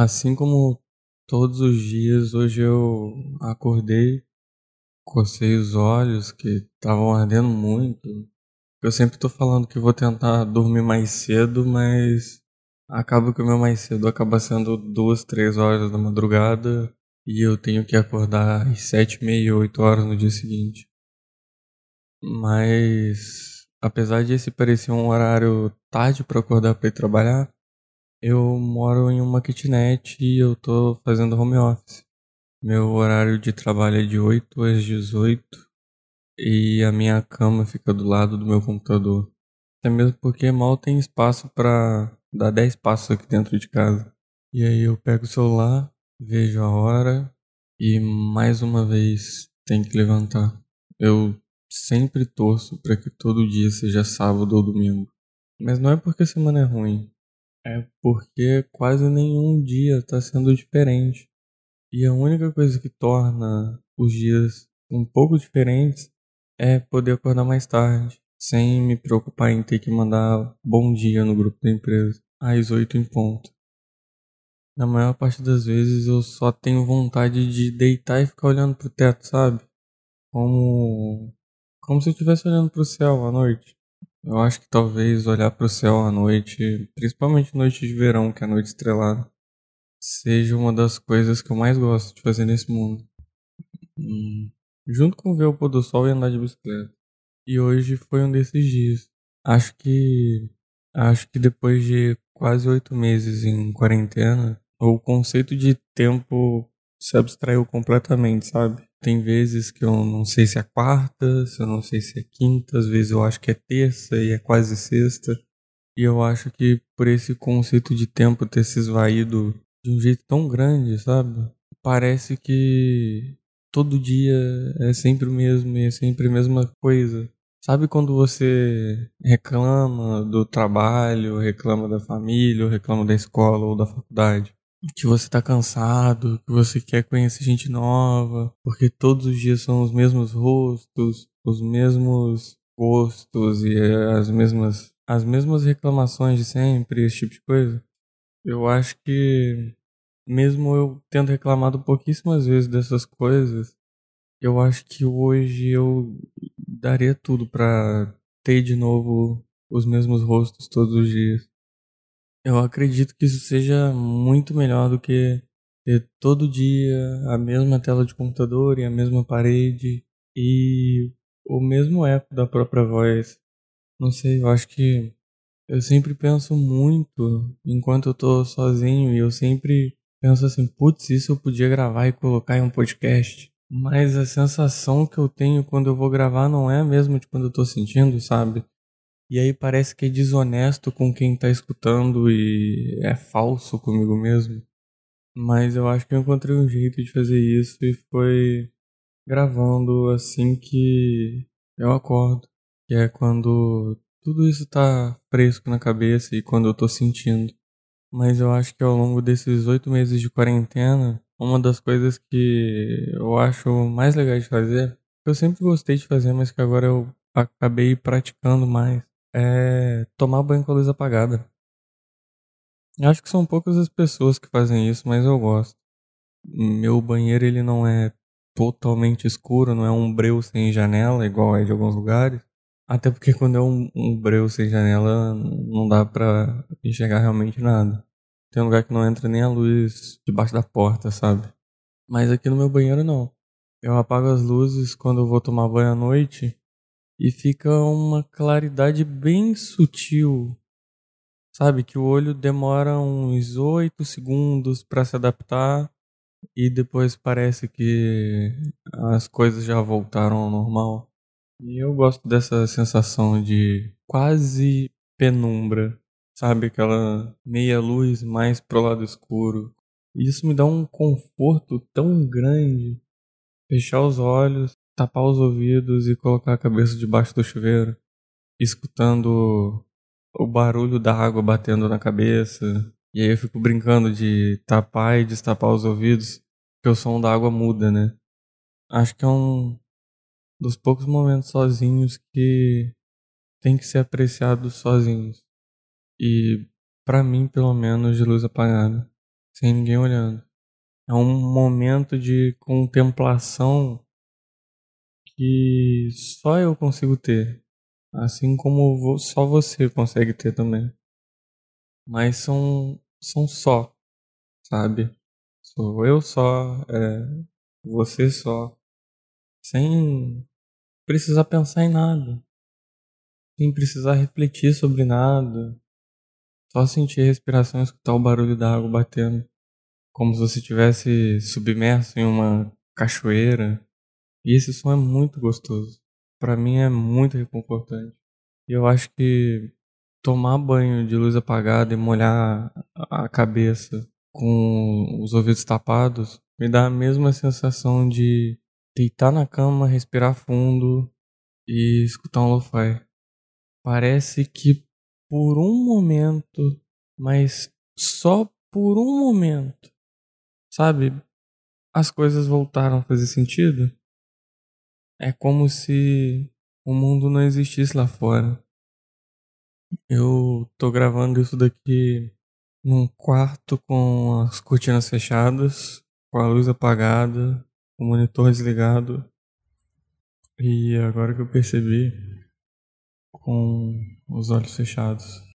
Assim como todos os dias, hoje eu acordei, cocei os olhos que estavam ardendo muito. Eu sempre tô falando que vou tentar dormir mais cedo, mas acaba que o meu mais cedo acaba sendo duas, três horas da madrugada e eu tenho que acordar às sete, meia, oito horas no dia seguinte. Mas apesar de esse parecer um horário tarde para acordar para ir trabalhar, eu moro em uma kitnet e eu tô fazendo home office. Meu horário de trabalho é de 8 às 18 e a minha cama fica do lado do meu computador. Até mesmo porque mal tem espaço para dar 10 passos aqui dentro de casa. E aí eu pego o celular, vejo a hora e mais uma vez tem que levantar. Eu sempre torço para que todo dia seja sábado ou domingo. Mas não é porque a semana é ruim, é porque quase nenhum dia está sendo diferente. E a única coisa que torna os dias um pouco diferentes é poder acordar mais tarde, sem me preocupar em ter que mandar bom dia no grupo da empresa, às oito em ponto. Na maior parte das vezes eu só tenho vontade de deitar e ficar olhando pro teto, sabe? Como como se eu estivesse olhando pro céu à noite. Eu acho que talvez olhar para o céu à noite, principalmente noite de verão, que é a noite estrelada, seja uma das coisas que eu mais gosto de fazer nesse mundo. Hum, junto com ver o pôr do sol e andar de bicicleta. E hoje foi um desses dias. Acho que acho que depois de quase oito meses em quarentena, o conceito de tempo se abstraiu completamente, sabe? Tem vezes que eu não sei se é quarta, se eu não sei se é quinta, às vezes eu acho que é terça e é quase sexta. E eu acho que por esse conceito de tempo ter se esvaído de um jeito tão grande, sabe? Parece que todo dia é sempre o mesmo e é sempre a mesma coisa. Sabe quando você reclama do trabalho, reclama da família, reclama da escola ou da faculdade? Que você tá cansado, que você quer conhecer gente nova, porque todos os dias são os mesmos rostos, os mesmos gostos e as mesmas as mesmas reclamações de sempre, esse tipo de coisa. Eu acho que mesmo eu tendo reclamado pouquíssimas vezes dessas coisas, eu acho que hoje eu daria tudo para ter de novo os mesmos rostos todos os dias. Eu acredito que isso seja muito melhor do que ter todo dia a mesma tela de computador e a mesma parede e o mesmo eco da própria voz. Não sei, eu acho que eu sempre penso muito enquanto eu tô sozinho e eu sempre penso assim, putz, isso eu podia gravar e colocar em um podcast. Mas a sensação que eu tenho quando eu vou gravar não é a mesma de quando eu tô sentindo, sabe? E aí parece que é desonesto com quem tá escutando e é falso comigo mesmo. Mas eu acho que eu encontrei um jeito de fazer isso e foi gravando assim que eu acordo. Que é quando tudo isso tá fresco na cabeça e quando eu tô sentindo. Mas eu acho que ao longo desses oito meses de quarentena, uma das coisas que eu acho mais legais de fazer, que eu sempre gostei de fazer, mas que agora eu acabei praticando mais, é tomar banho com a luz apagada. Acho que são poucas as pessoas que fazem isso, mas eu gosto. Meu banheiro ele não é totalmente escuro, não é um breu sem janela, igual é de alguns lugares. Até porque quando é um, um breu sem janela, não dá pra enxergar realmente nada. Tem um lugar que não entra nem a luz debaixo da porta, sabe? Mas aqui no meu banheiro não. Eu apago as luzes quando eu vou tomar banho à noite e fica uma claridade bem sutil. Sabe que o olho demora uns 8 segundos para se adaptar e depois parece que as coisas já voltaram ao normal. E eu gosto dessa sensação de quase penumbra, sabe? Aquela meia luz mais pro lado escuro. E isso me dá um conforto tão grande. Fechar os olhos tapar os ouvidos e colocar a cabeça debaixo do chuveiro, escutando o barulho da água batendo na cabeça. E aí eu fico brincando de tapar e destapar os ouvidos, porque o som da água muda, né? Acho que é um dos poucos momentos sozinhos que tem que ser apreciado sozinhos. E para mim, pelo menos, de luz apagada. sem ninguém olhando. É um momento de contemplação que só eu consigo ter. Assim como só você consegue ter também. Mas são, são só, sabe? Sou eu só, é, você só. Sem precisar pensar em nada. Sem precisar refletir sobre nada. Só sentir a respiração e escutar o barulho da água batendo como se você estivesse submerso em uma cachoeira. E esse som é muito gostoso. Para mim é muito reconfortante. E eu acho que tomar banho de luz apagada e molhar a cabeça com os ouvidos tapados me dá a mesma sensação de deitar na cama, respirar fundo e escutar um lo-fi. Parece que por um momento, mas só por um momento, Sabe? As coisas voltaram a fazer sentido. É como se o mundo não existisse lá fora. Eu tô gravando isso daqui num quarto com as cortinas fechadas, com a luz apagada, o monitor desligado. E agora que eu percebi, com os olhos fechados.